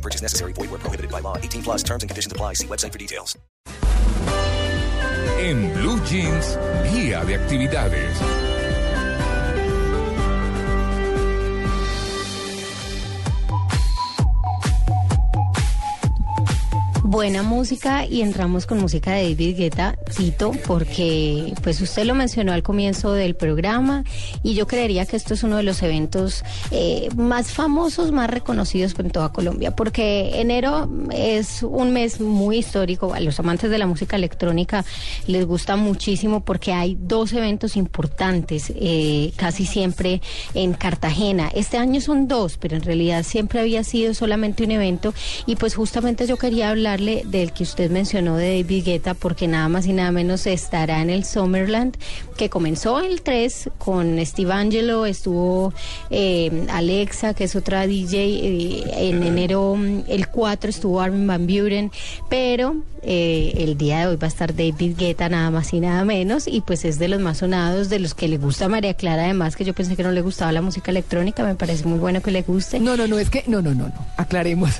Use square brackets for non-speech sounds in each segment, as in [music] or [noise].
Purchase necessary. Void where prohibited by law. 18 plus terms and conditions apply. See website for details. En Blue Jeans, día de actividades. Buena música y entramos con música de David Guetta, Tito, porque pues usted lo mencionó al comienzo del programa y yo creería que esto es uno de los eventos eh, más famosos, más reconocidos en toda Colombia, porque enero es un mes muy histórico, a los amantes de la música electrónica les gusta muchísimo porque hay dos eventos importantes, eh, casi siempre en Cartagena. Este año son dos, pero en realidad siempre había sido solamente un evento y pues justamente yo quería hablar del que usted mencionó de David Guetta, porque nada más y nada menos estará en el Summerland, que comenzó el 3 con Steve Angelo, estuvo eh, Alexa, que es otra DJ, eh, en enero el 4 estuvo Armin Van Buren, pero eh, el día de hoy va a estar David Guetta, nada más y nada menos, y pues es de los más sonados, de los que le gusta a María Clara, además que yo pensé que no le gustaba la música electrónica, me parece muy bueno que le guste. No, no, no, es que, no, no, no, no, aclaremos.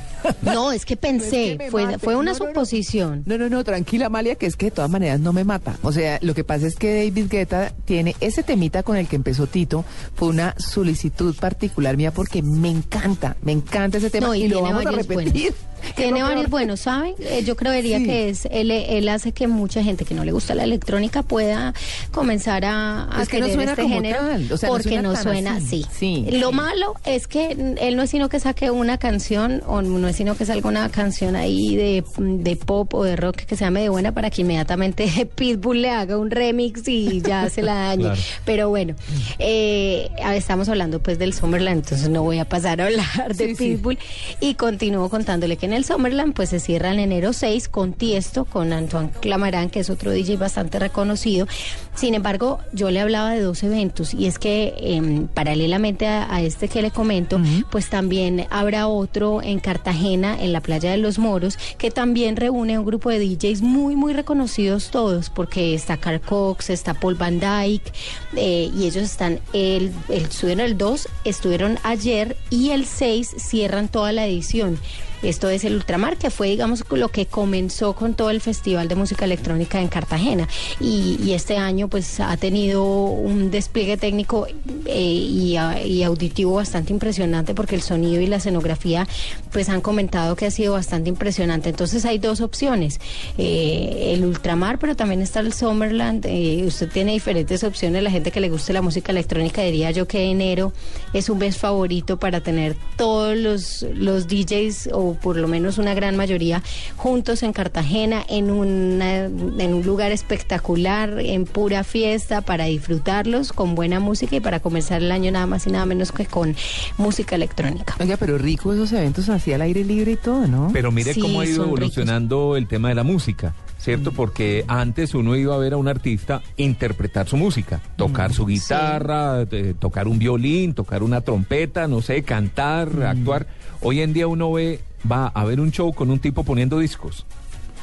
No, es que [laughs] pensé, fue, fue una suposición. No, no, no, tranquila, Amalia, que es que de todas maneras no me mata. O sea, lo que pasa es que David Guetta tiene ese temita con el que empezó Tito, fue una solicitud particular mía porque me encanta, me encanta ese tema y, lo vamos a repetir. [laughs] Tiene varios buenos, ¿saben? Eh, yo creería que es él, él hace que mucha gente que no le gusta la electrónica pueda comenzar a, a es que no suena este género porque no suena, así. Sí, Lo malo es que él no es sino que saque una canción o no es sino que salga una canción ahí de, de pop o de rock que sea medio buena para que inmediatamente [laughs] Pitbull le haga un remix y ya se la dañe. Pero bueno, eh, estamos hablando pues del Summerland, entonces no voy a pasar a hablar de Pitbull y continúo contándole que en el Summerland pues se cierra en enero 6 con Tiesto, con Antoine Clamarán, que es otro DJ bastante reconocido. Sin embargo, yo le hablaba de dos eventos y es que em, paralelamente a, este que le comento, pues también habrá otro en Cartagena, en la playa de los Moros, que también reúne a un grupo de DJs muy, muy reconocidos todos, porque está Carl Cox, está Paul Van Dyke, eh, y ellos están, el, el, estuvieron el 2, estuvieron ayer y el 6 cierran toda la edición. Esto es el Ultramar, que fue, digamos, lo que comenzó con todo el Festival de Música Electrónica en Cartagena. Y, este año, pues, ha tenido un despliegue técnico eh, y, auditivo bastante impresionante, porque el sonido y la escenografía, pues, han comentado que ha sido bastante impresionante. Entonces, hay dos opciones: eh, el Ultramar, pero también está el Summerland. Eh, usted tiene diferentes opciones. La gente que le guste la música electrónica, diría yo que enero es un mes favorito para tener todos los, los DJs o por lo menos una gran mayoría, juntos en Cartagena, en, una, en un lugar espectacular, en pura fiesta, para disfrutarlos con buena música y para comenzar el año nada más y nada menos que con música electrónica. Oiga, pero rico esos eventos así al aire libre y todo, ¿no? Pero mire cómo ha ido evolucionando el tema de la música. ¿cierto? Mm. Porque antes uno iba a ver a un artista interpretar su música, tocar su mm, guitarra, eh, tocar un violín, tocar una trompeta, no sé, cantar, mm. actuar. Hoy en día uno ve va a haber un show con un tipo poniendo discos.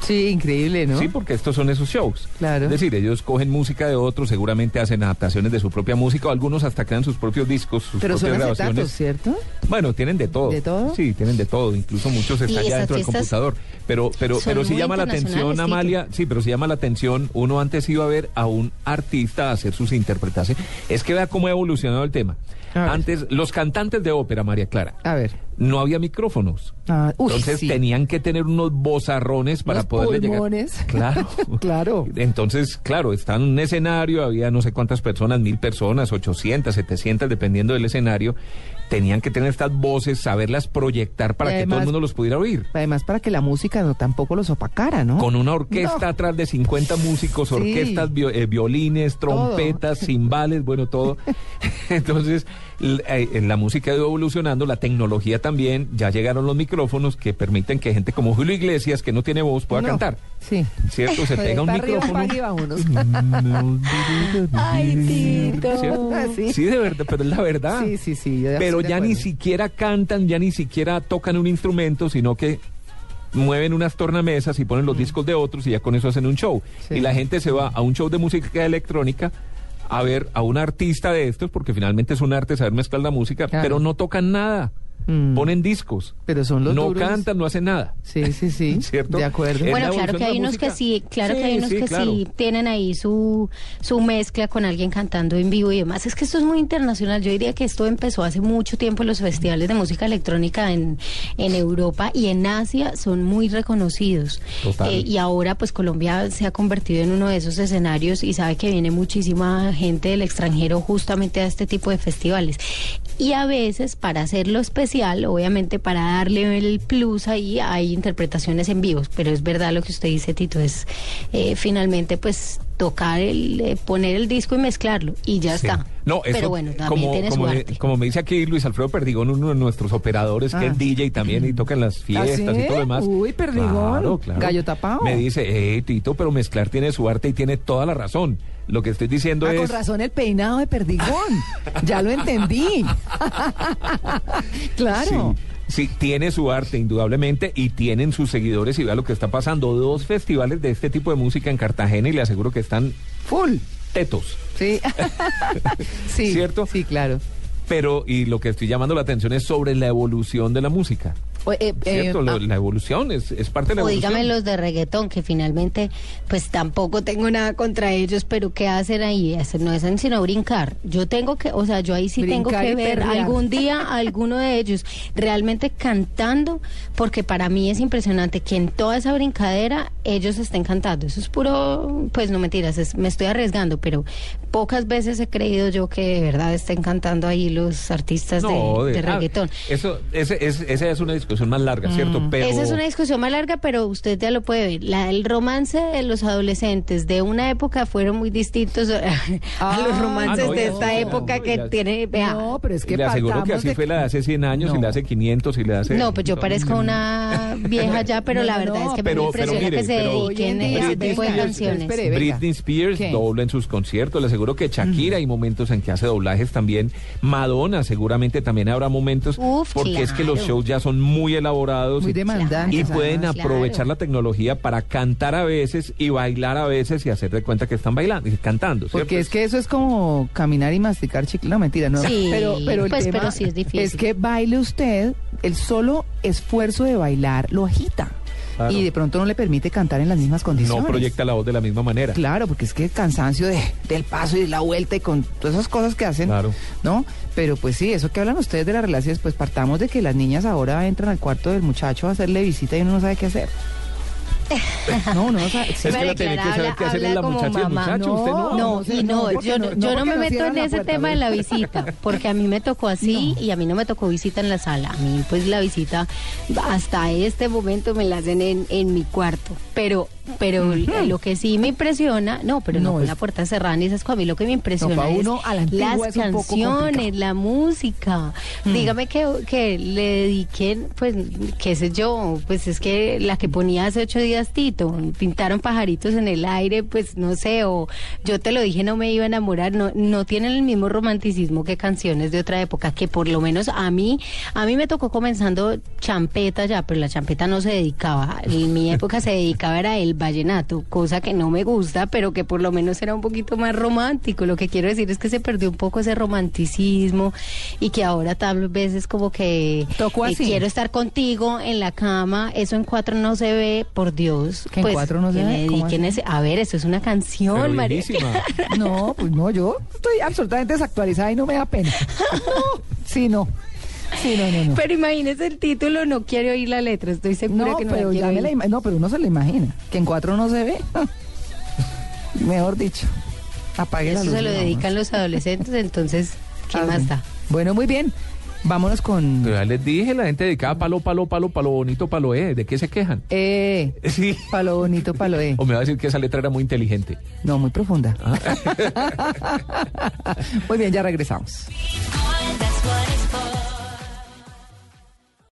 Sí, increíble, ¿no? Sí, porque estos son esos shows. Claro. Es decir, ellos cogen música de otros, seguramente hacen adaptaciones de su propia música, o algunos hasta crean sus propios discos, sus Pero propias son grabaciones. ¿cierto? Bueno, tienen de todo. ¿De todo? Sí, tienen de todo. Incluso muchos están ya dentro del computador. Pero, pero, pero si llama la atención, Amalia. Sí, pero si llama la atención, uno antes iba a ver a un artista hacer sus interpretaciones. Es que vea cómo ha evolucionado el tema. Antes, los cantantes de ópera, María Clara. A ver. No había micrófonos. Ah, Entonces tenían que tener unos bozarrones para poder llegar. [laughs] Claro. [laughs] claro. Entonces, claro, está en un escenario, había no sé cuántas personas, mil personas, 800, 700, dependiendo del escenario. Tenían que tener estas voces, saberlas proyectar para que todo el mundo los pudiera oír. Además, para que la música no tampoco los opacara, ¿no? Con una orquesta atrás de 50 músicos, orquestas, eh, violines, trompetas, cimbales, bueno, todo. [laughs] Entonces, la, eh, la música ha ido evolucionando, la tecnología también también ya llegaron los micrófonos que permiten que gente como Julio Iglesias, que no tiene voz, pueda No. cantar. Sí. ¿Cierto? Se [laughs] pega un micrófono. vámonos. [laughs] Ay, Tito. ¿Cierto? Sí. Sí, de verdad, pero es la verdad. Sí, sí, sí. Pero ya ni siquiera cantan, ya ni siquiera tocan un instrumento, sino que mueven unas tornamesas y ponen los discos de otros y ya con eso hacen un show. Sí. Y la gente se va a un show de música electrónica a ver a un artista de estos, porque finalmente es un arte saber mezclar la música, Claro. pero no tocan nada. Mm. Ponen discos. Pero son los no duros. cantan, no hacen nada. Sí, sí, sí. [laughs] ¿Cierto? De acuerdo. Bueno, la claro que hay unos que sí, claro que hay unos sí, que claro. sí tienen ahí su, su mezcla con alguien cantando en vivo y demás. Es que esto es muy internacional. Yo diría que esto empezó hace mucho tiempo en los festivales de música electrónica en, en Europa y en Asia son muy reconocidos. Total. Eh, y ahora pues Colombia se ha convertido en uno de esos escenarios y sabe que viene muchísima gente del extranjero justamente a este tipo de festivales. Y a veces para hacerlo especial, obviamente para darle el plus ahí hay interpretaciones en vivos, pero es verdad lo que usted dice Tito, es eh, finalmente pues tocar el, eh, poner el disco y mezclarlo y ya Sí. está. No, eso, pero bueno, también como, tiene como, su me- arte. como me dice aquí Luis Alfredo Perdigón, uno de nuestros operadores, que Ah. es DJ también y toca en las fiestas ¿Ah, sí? y todo lo demás. Uy, Perdigón. Claro, claro. Gallo tapado. Me dice, eh, Tito, pero mezclar tiene su arte y tiene toda la razón. Lo que estoy diciendo Ah, es... con razón el peinado de perdigón. ya lo entendí. [laughs] [laughs] claro. Sí, sí, tiene su arte, indudablemente, y tienen sus seguidores y vea lo que está pasando. Dos festivales de este tipo de música en Cartagena y le aseguro que están Full. tetos. Sí. [laughs] sí. ¿Cierto? Sí, claro. Pero, y lo que estoy llamando la atención es sobre la evolución de la música. O- eh, eh, ¿Cierto? Lo- ah, la evolución es, es parte de la O evolución. dígame los de reggaetón, que finalmente, pues tampoco tengo nada contra ellos, pero ¿qué hacen ahí? Hacen- No hacen sino brincar. Yo tengo que, o sea, yo ahí sí tengo que ver perrear. algún [laughs] día a alguno de ellos realmente cantando, porque para mí es impresionante que en toda esa brincadera ellos estén cantando. Eso es puro, pues no mentiras, es- me estoy arriesgando, pero pocas veces he creído yo que de verdad estén cantando ahí los artistas No, de, de- de ah, reggaetón. eso, ese, es- esa es una discusión más larga, ¿cierto? Pero, Mm. Esa es una discusión más larga, pero usted ya lo puede ver. La, el romance de los adolescentes de una época fueron muy distintos [laughs] a, Ah, los romances ah, no, de esta no, época no, que ya. tiene... Vea, No, pero es que le aseguro que así de- fue la de hace 100 años y la hace 500 y la hace... no, pues yo parezco una [laughs] vieja ya, pero No, la verdad no, es que pero- me pero impresiona mire, que se pero- dediquen Hoy en a ese día, tipo de venga, canciones. Britney Spears ¿Qué? dobla en sus conciertos. Le aseguro que Shakira hay momentos en que hace doblajes también. Madonna seguramente también habrá momentos. Uf, porque es que los shows ya son muy elaborados. Muy y- demandantes. Y pueden además. Claro. aprovechar la tecnología para cantar a veces y bailar a veces y hacer de cuenta que están bailando y cantando. ¿cierto? Porque es que eso es como caminar y masticar chicle. No, mentira, no. Sí, pero, pero, el pues, tema pero sí es difícil. Es que baile usted, el solo esfuerzo de bailar lo agita. Claro. Y de pronto no le permite cantar en las mismas condiciones. no proyecta la voz de la misma manera. Claro, porque es que el cansancio de, del paso y de la vuelta y con todas esas cosas que hacen, Claro. ¿no? Pero pues sí, eso que hablan ustedes de las relaciones, pues partamos de que las niñas ahora entran al cuarto del muchacho a hacerle visita y uno no sabe qué hacer. [laughs] No, no sabe. Es que la tiene que saber qué hacerle la muchacha y el muchacho. Usted no. No, y no, yo no- yo no me meto en ese puerta, tema de la visita, porque a mí me tocó así No. y a mí no me tocó visita en la sala. A mí, pues, la visita hasta este momento me la hacen en, en mi cuarto. Pero, pero lo que sí me impresiona, no, pero no, No, con es- la puerta cerrada ni esas cosas. A mí lo que me impresiona pa' es uno a la antigua las es canciones, la música. Dígame que, que le dediquen, pues, qué sé yo, pues es que la que ponía hace ocho días Tito, pintaron pajaritos en el aire, pues no sé, o yo te lo dije, no me iba a enamorar, no, no tienen el mismo romanticismo que canciones de otra época, que por lo menos a mí, a mí me tocó comenzando champeta ya, pero la champeta no se dedicaba, en mi época se dedicaba era el vallenato, cosa que no me gusta, pero que por lo menos era un poquito más romántico, lo que quiero decir es que se perdió un poco ese romanticismo y que ahora tal vez es como que Tocó eh, así. quiero estar contigo en la cama, eso en cuatro no se ve, por Dios. ¿Que en cuatro no se ve? a ver, eso es una canción, María. [laughs] No, pues no, yo estoy absolutamente desactualizada y no me da pena. No, [laughs] sí, no. Sí, no, no, no. Pero imagínese el título, no quiere oír la letra, estoy segura No, que no pero la ya me la no, pero uno se lo imagina. Que en cuatro no se ve. [laughs] Mejor dicho. Apague la Eso luz. se lo dedican los adolescentes, entonces, ¿qué Ah, más da? Bueno, muy bien. Vámonos con. Pero ya les dije, la gente dedicada a palo, palo, palo, palo bonito, palo eh. ¿De qué se quejan? Eh, [laughs] Sí. palo bonito, palo eh. O me va a decir que esa letra era muy inteligente. No, muy profunda. Ah. [laughs] muy bien, ya regresamos.